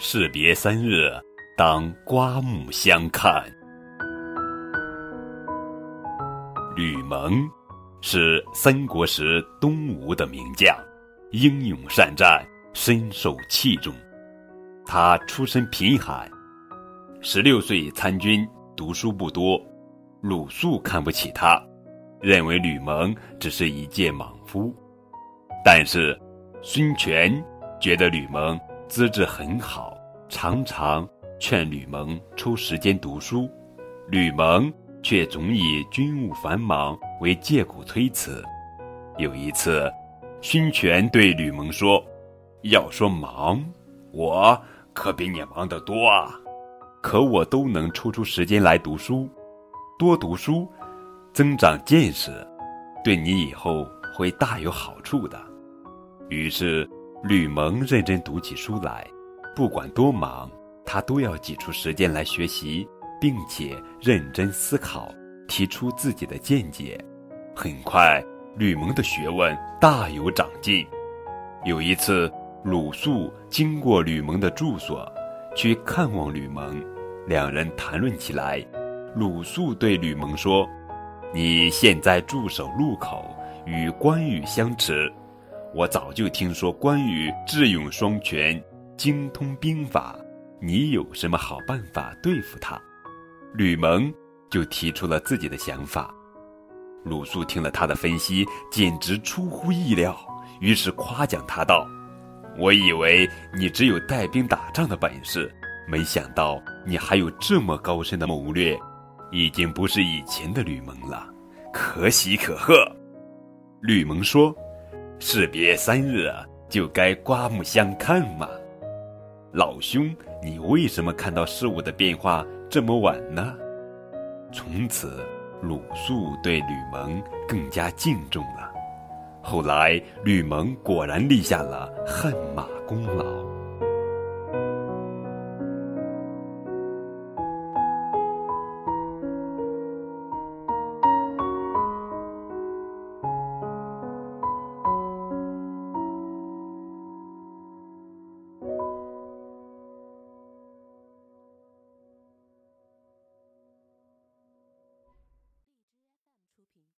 士别三日，当刮目相看。吕蒙是三国时东吴的名将，英勇善战，深受器重。他出身贫寒，十六岁参军，读书不多。鲁肃看不起他，认为吕蒙只是一介莽夫。但是孙权觉得吕蒙。资质很好，常常劝吕蒙抽时间读书，吕蒙却总以军务繁忙为借口推辞。有一次，孙权对吕蒙说：“要说忙，我可比你忙得多啊，可我都能抽出时间来读书，多读书，增长见识，对你以后会大有好处的。”于是。吕蒙认真读起书来，不管多忙，他都要挤出时间来学习，并且认真思考，提出自己的见解。很快，吕蒙的学问大有长进。有一次，鲁肃经过吕蒙的住所，去看望吕蒙，两人谈论起来。鲁肃对吕蒙说：“你现在驻守路口，与关羽相持。”我早就听说关羽智勇双全，精通兵法。你有什么好办法对付他？吕蒙就提出了自己的想法。鲁肃听了他的分析，简直出乎意料，于是夸奖他道：“我以为你只有带兵打仗的本事，没想到你还有这么高深的谋略，已经不是以前的吕蒙了，可喜可贺。”吕蒙说。士别三日啊，就该刮目相看嘛。老兄，你为什么看到事物的变化这么晚呢？从此，鲁肃对吕蒙更加敬重了。后来，吕蒙果然立下了汗马功劳。